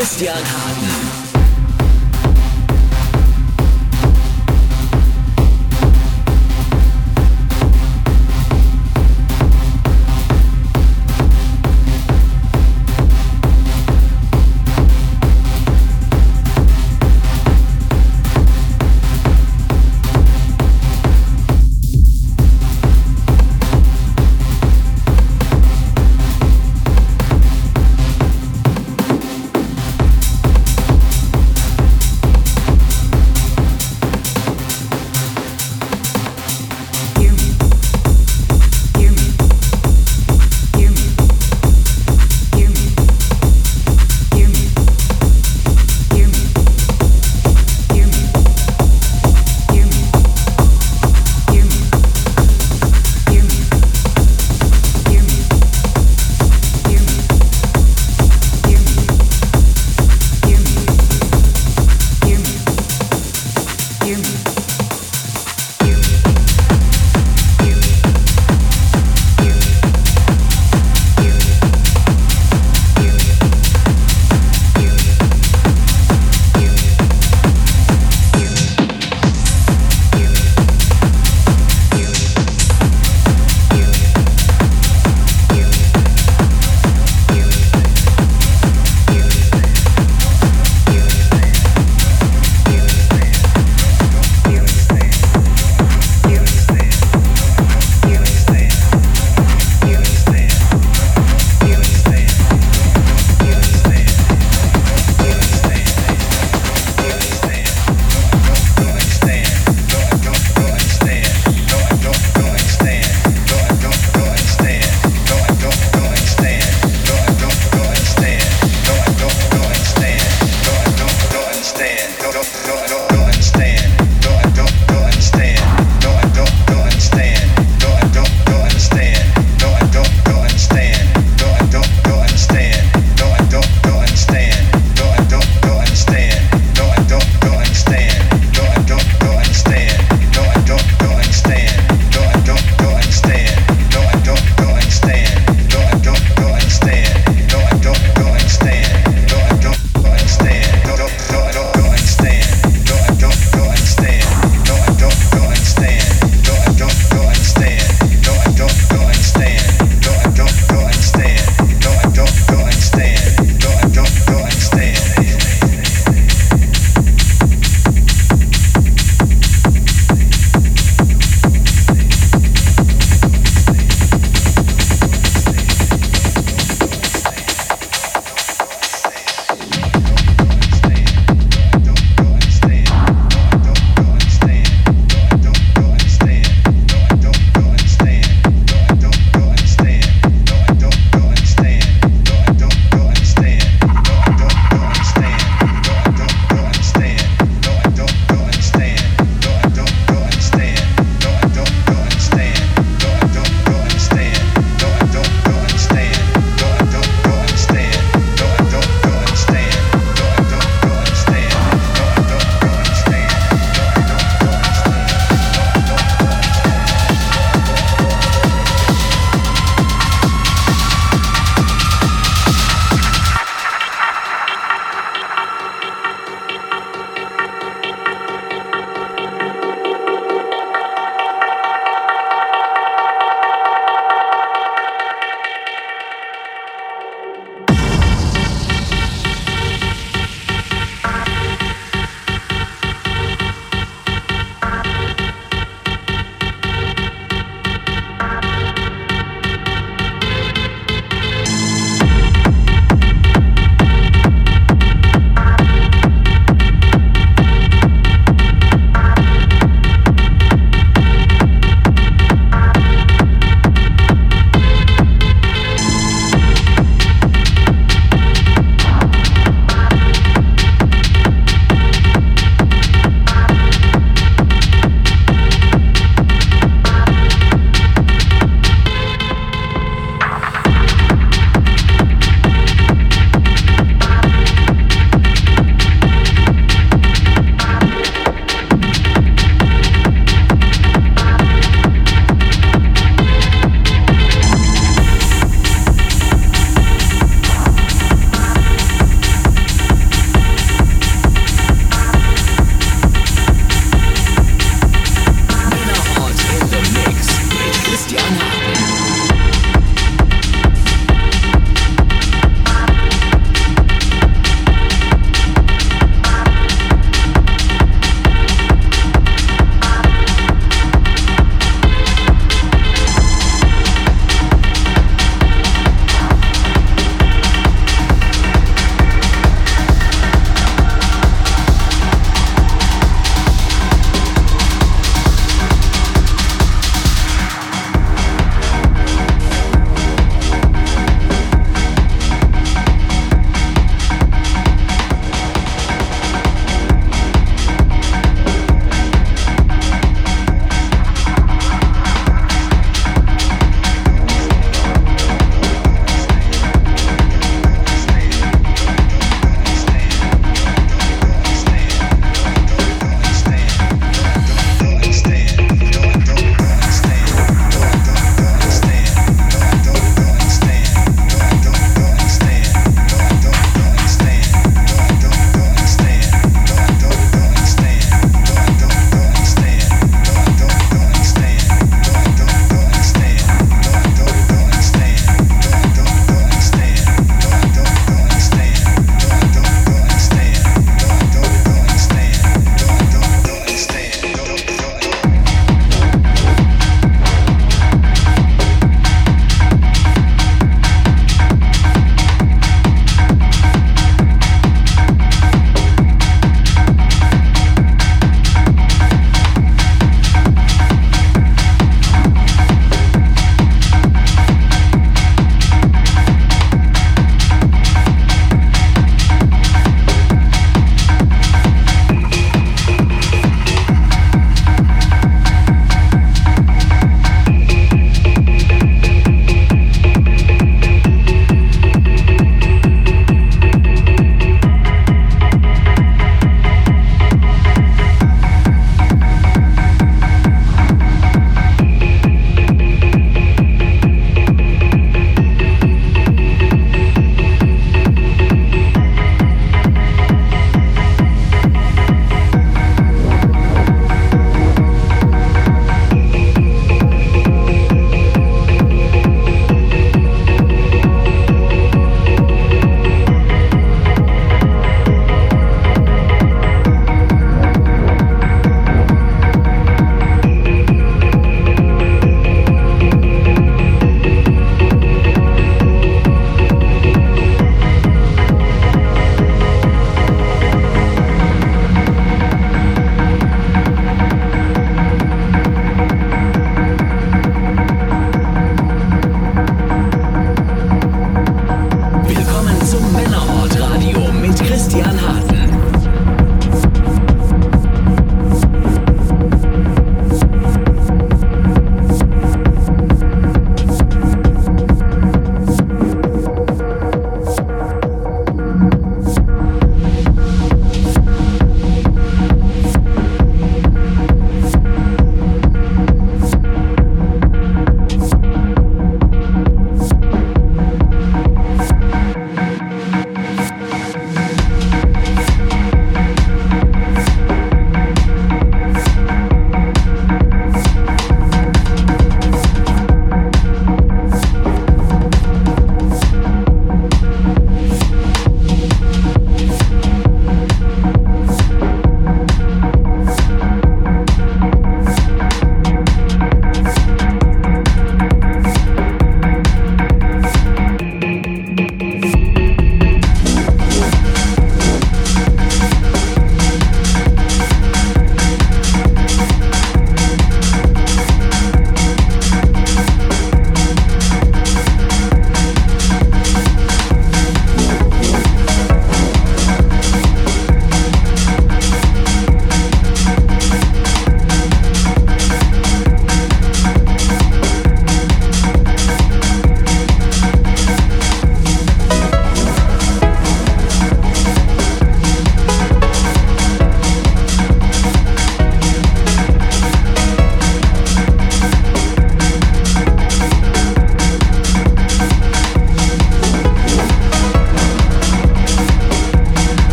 Christian Harten.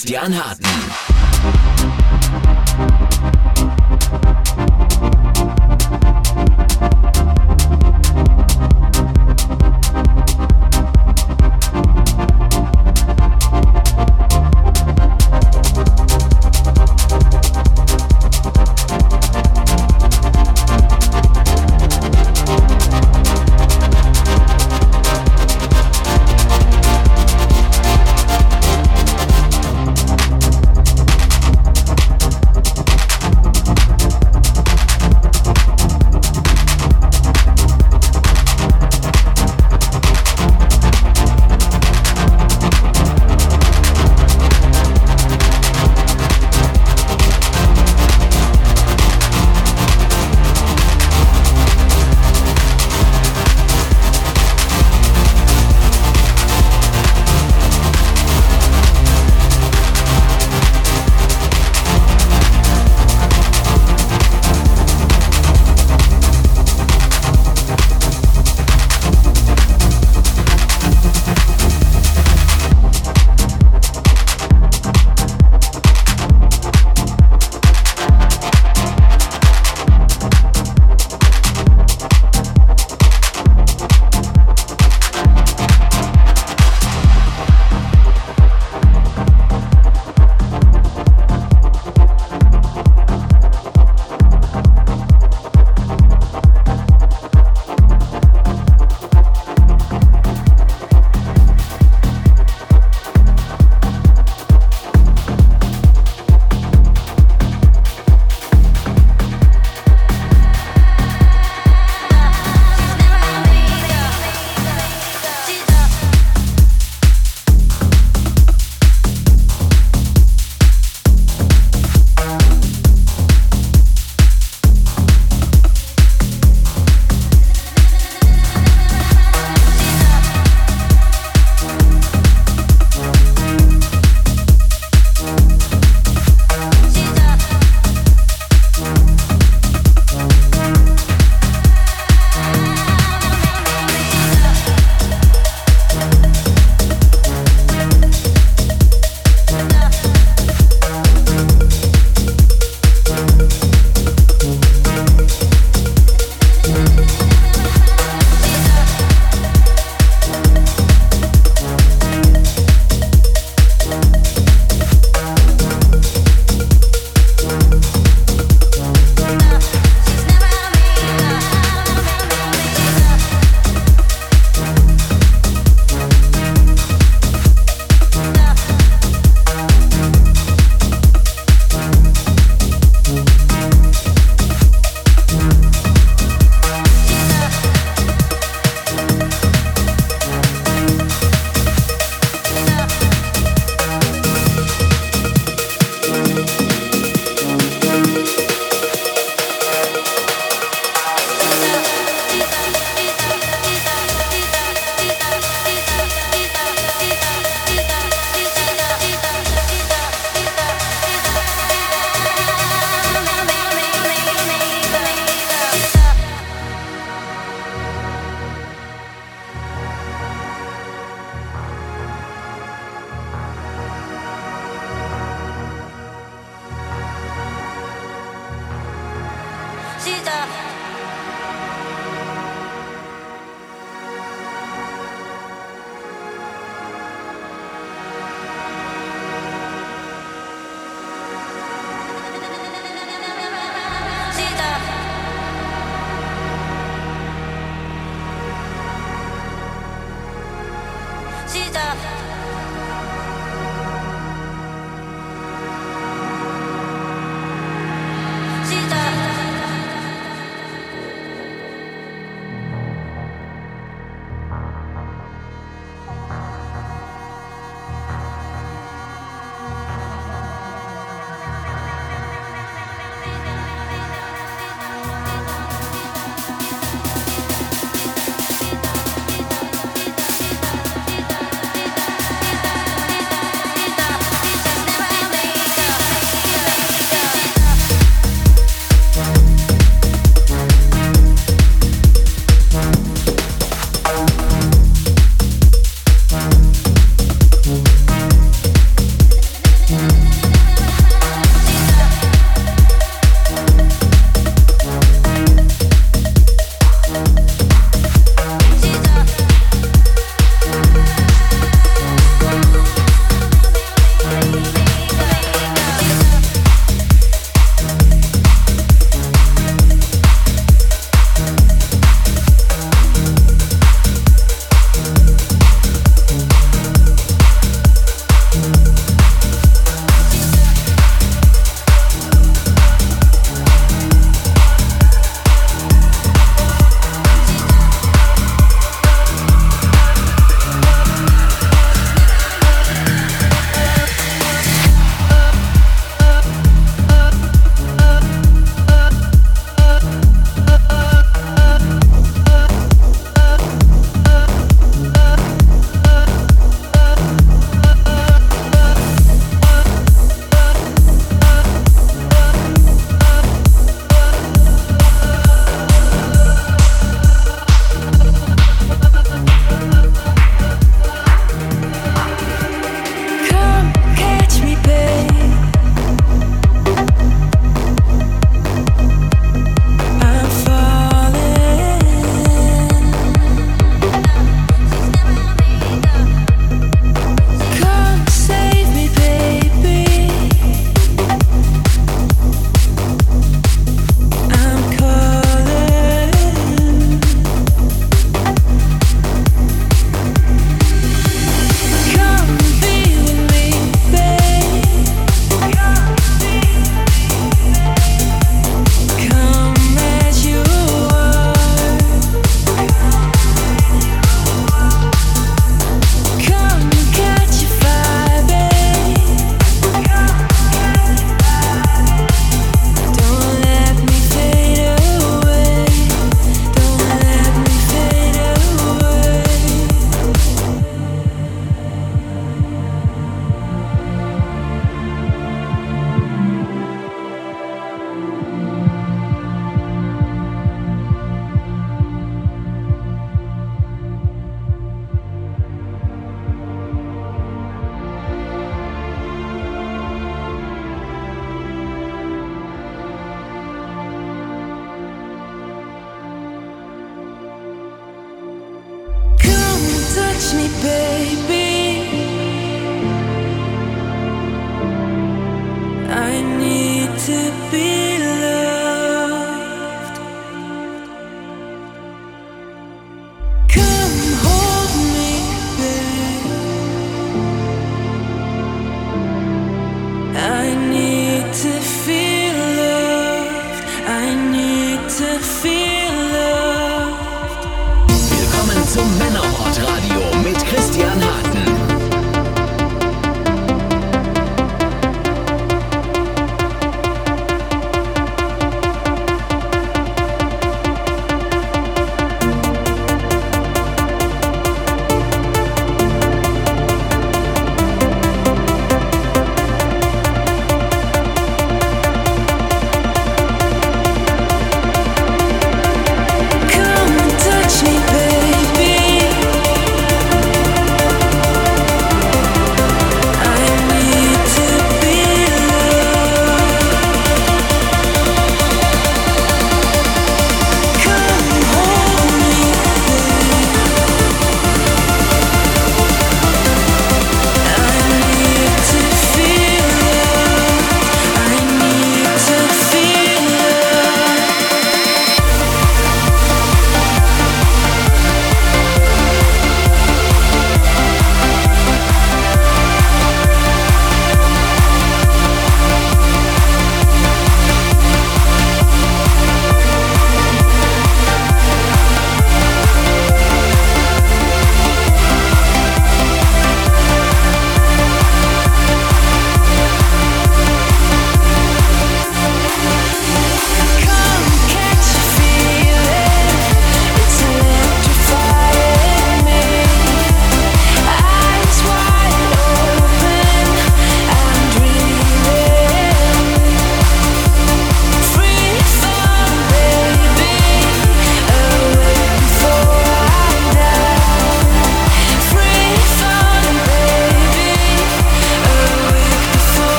Christian Harten.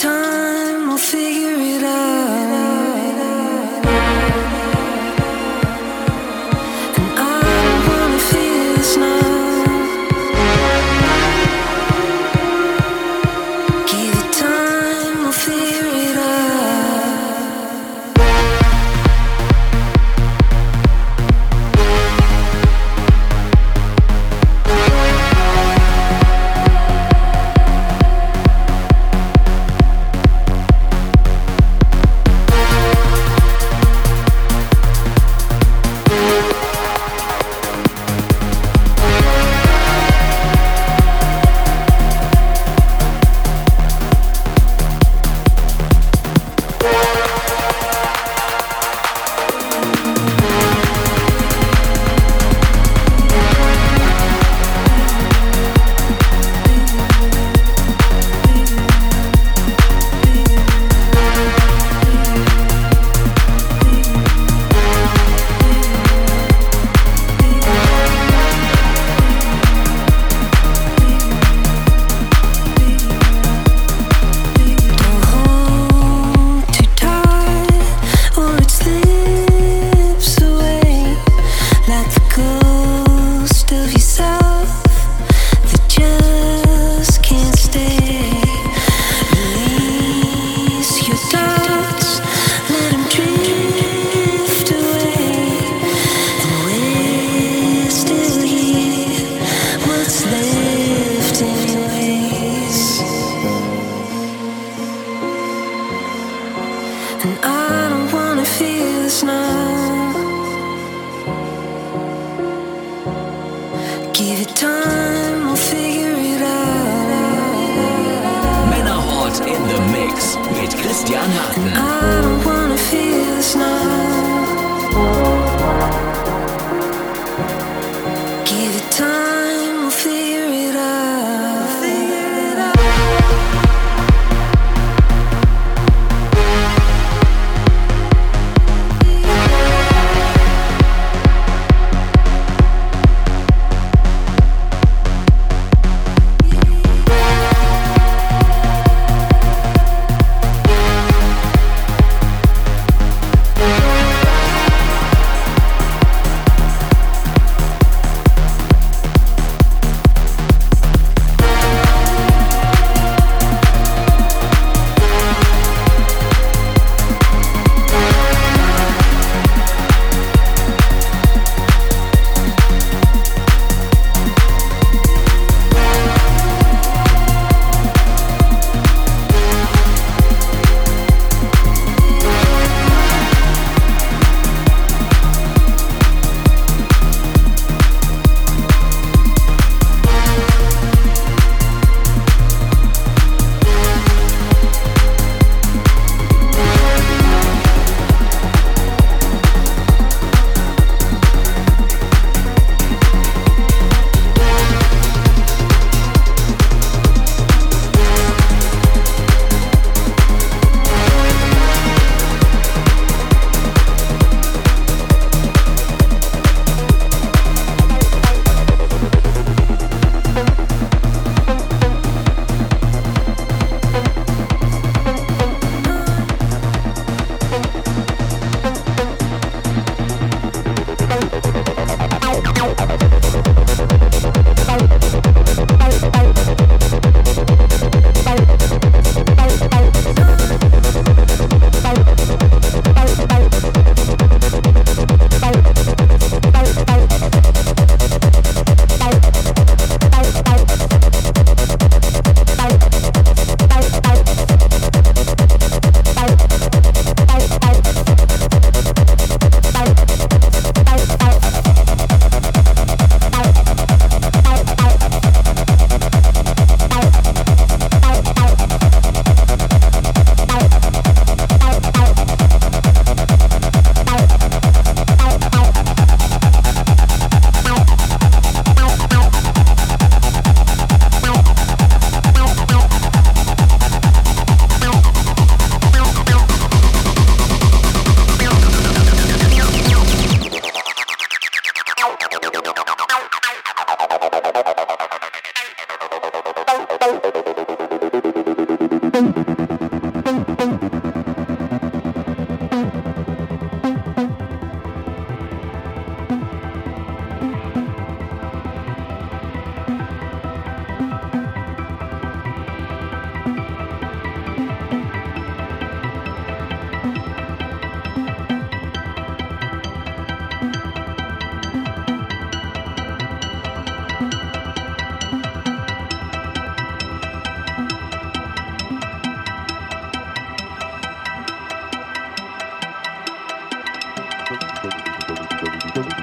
time, we'll figure it out.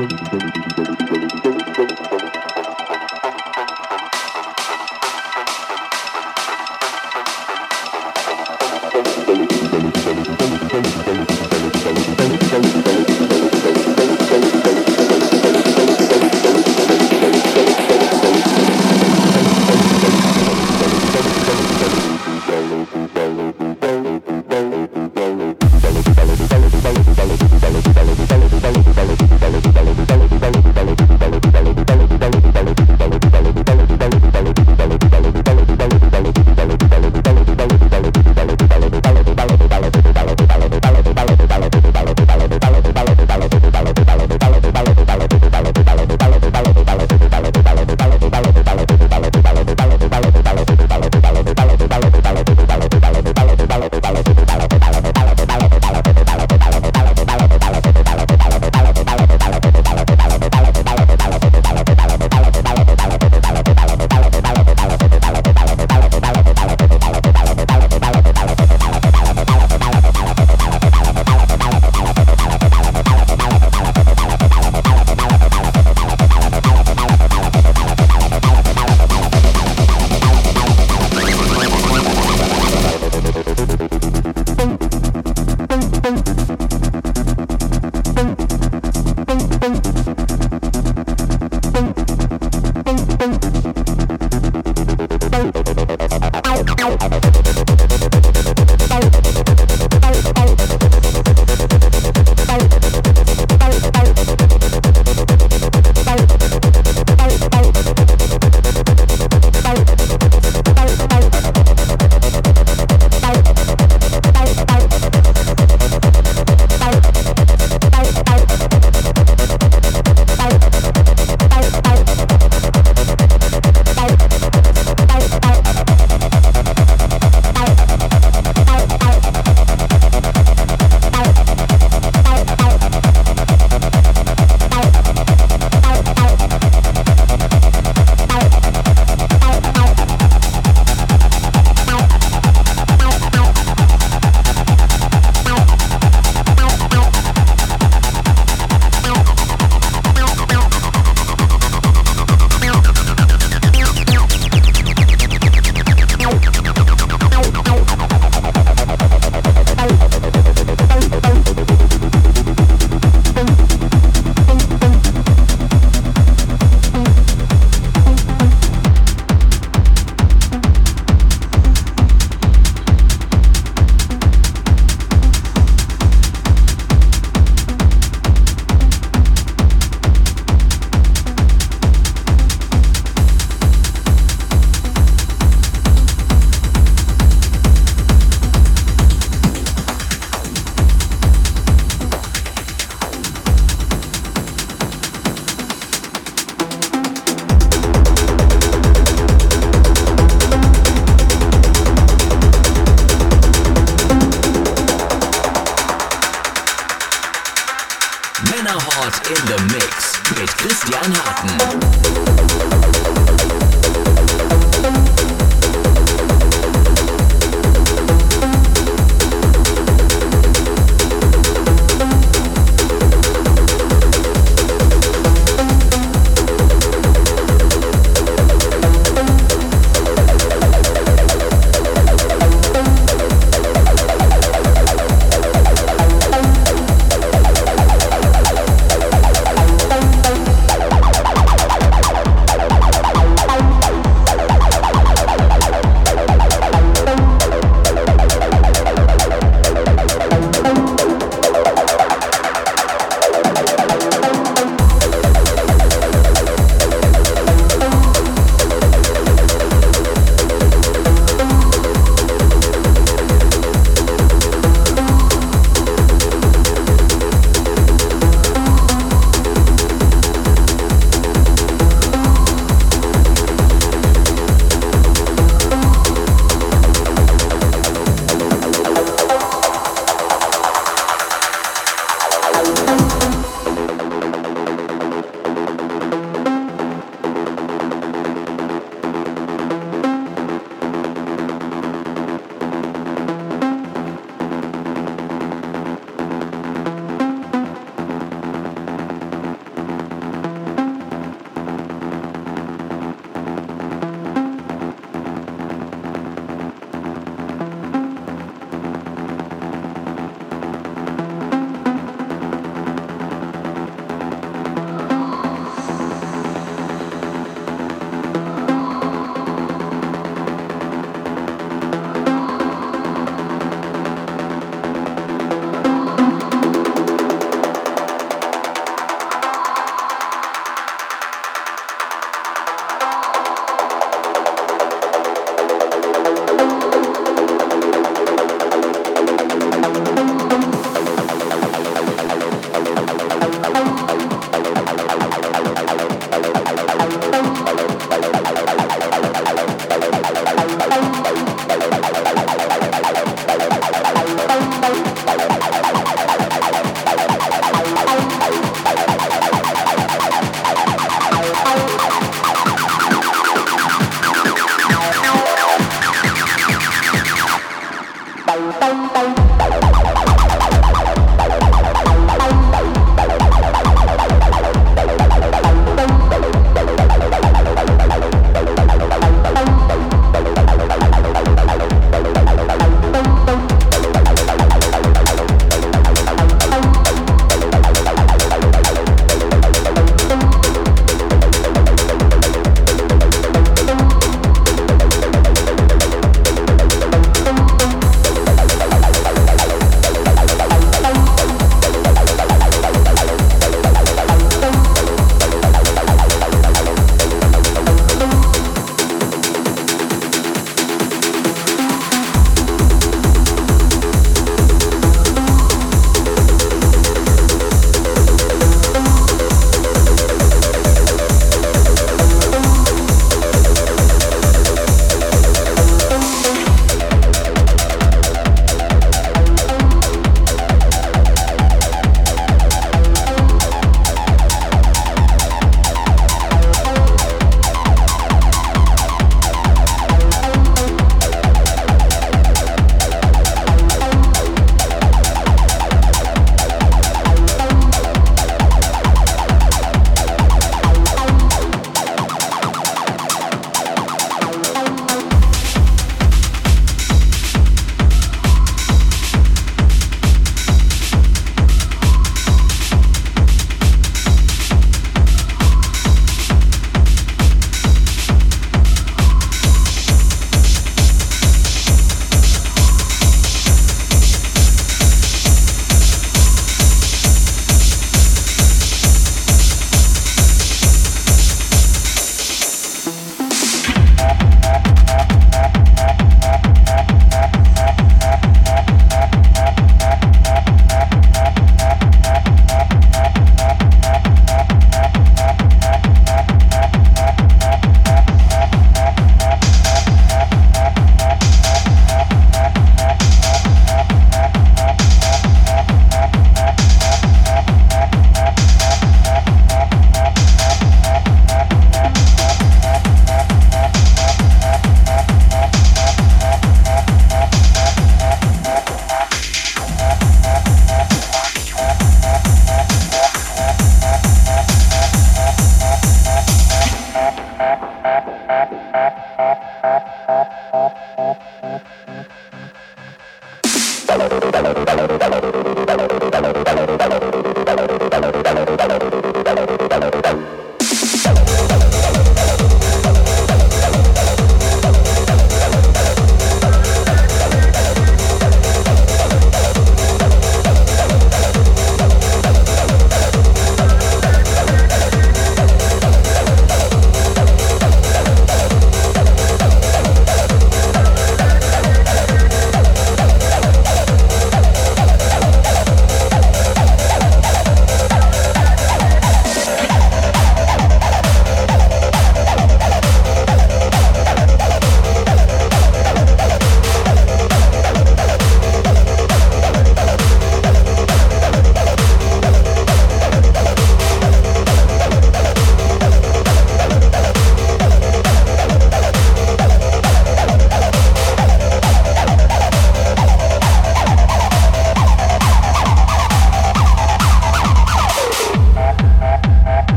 vững vững vững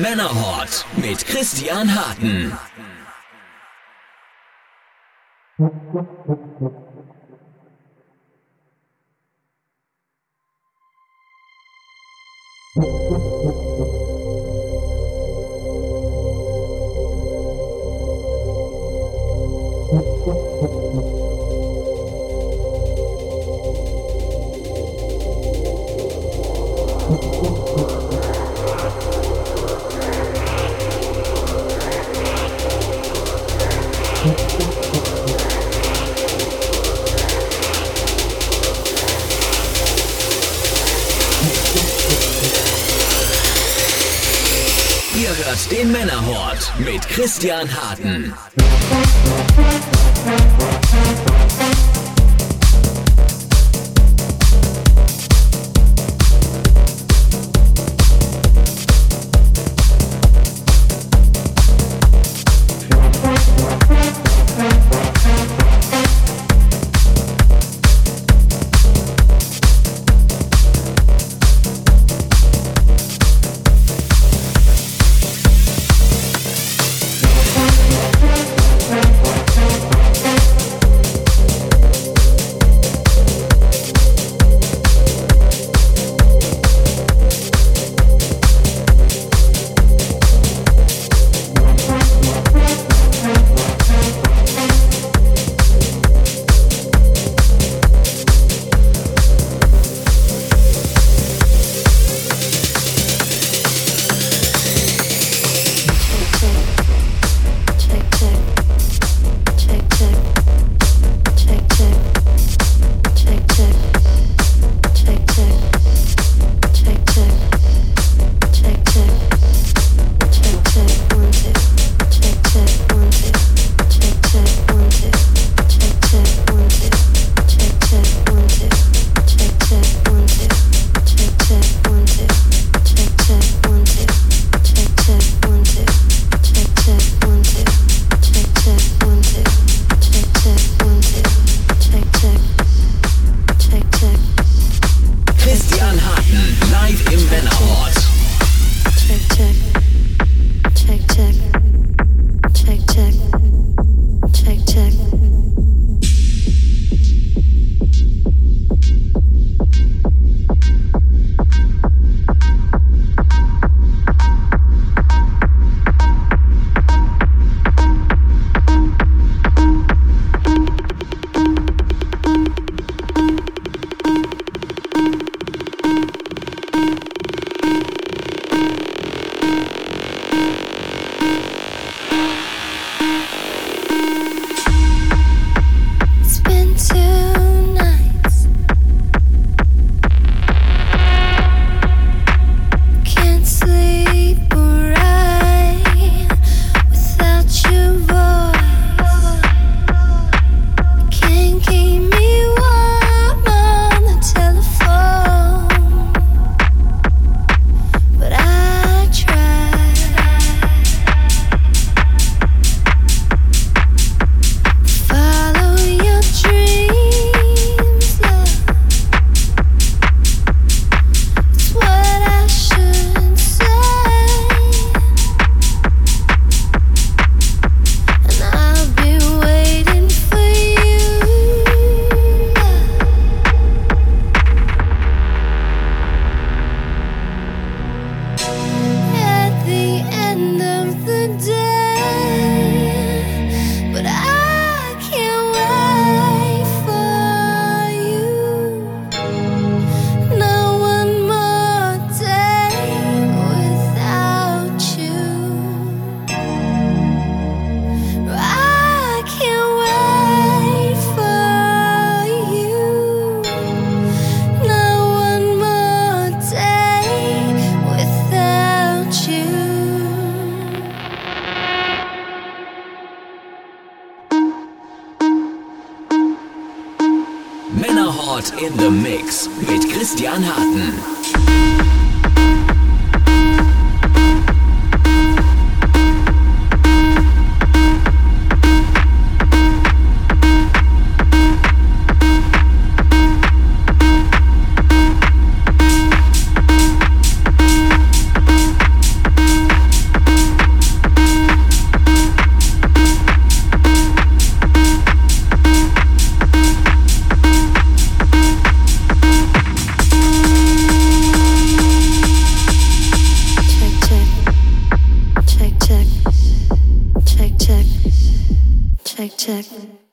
Männerhort mit Christian Harten. Christian Harten. check.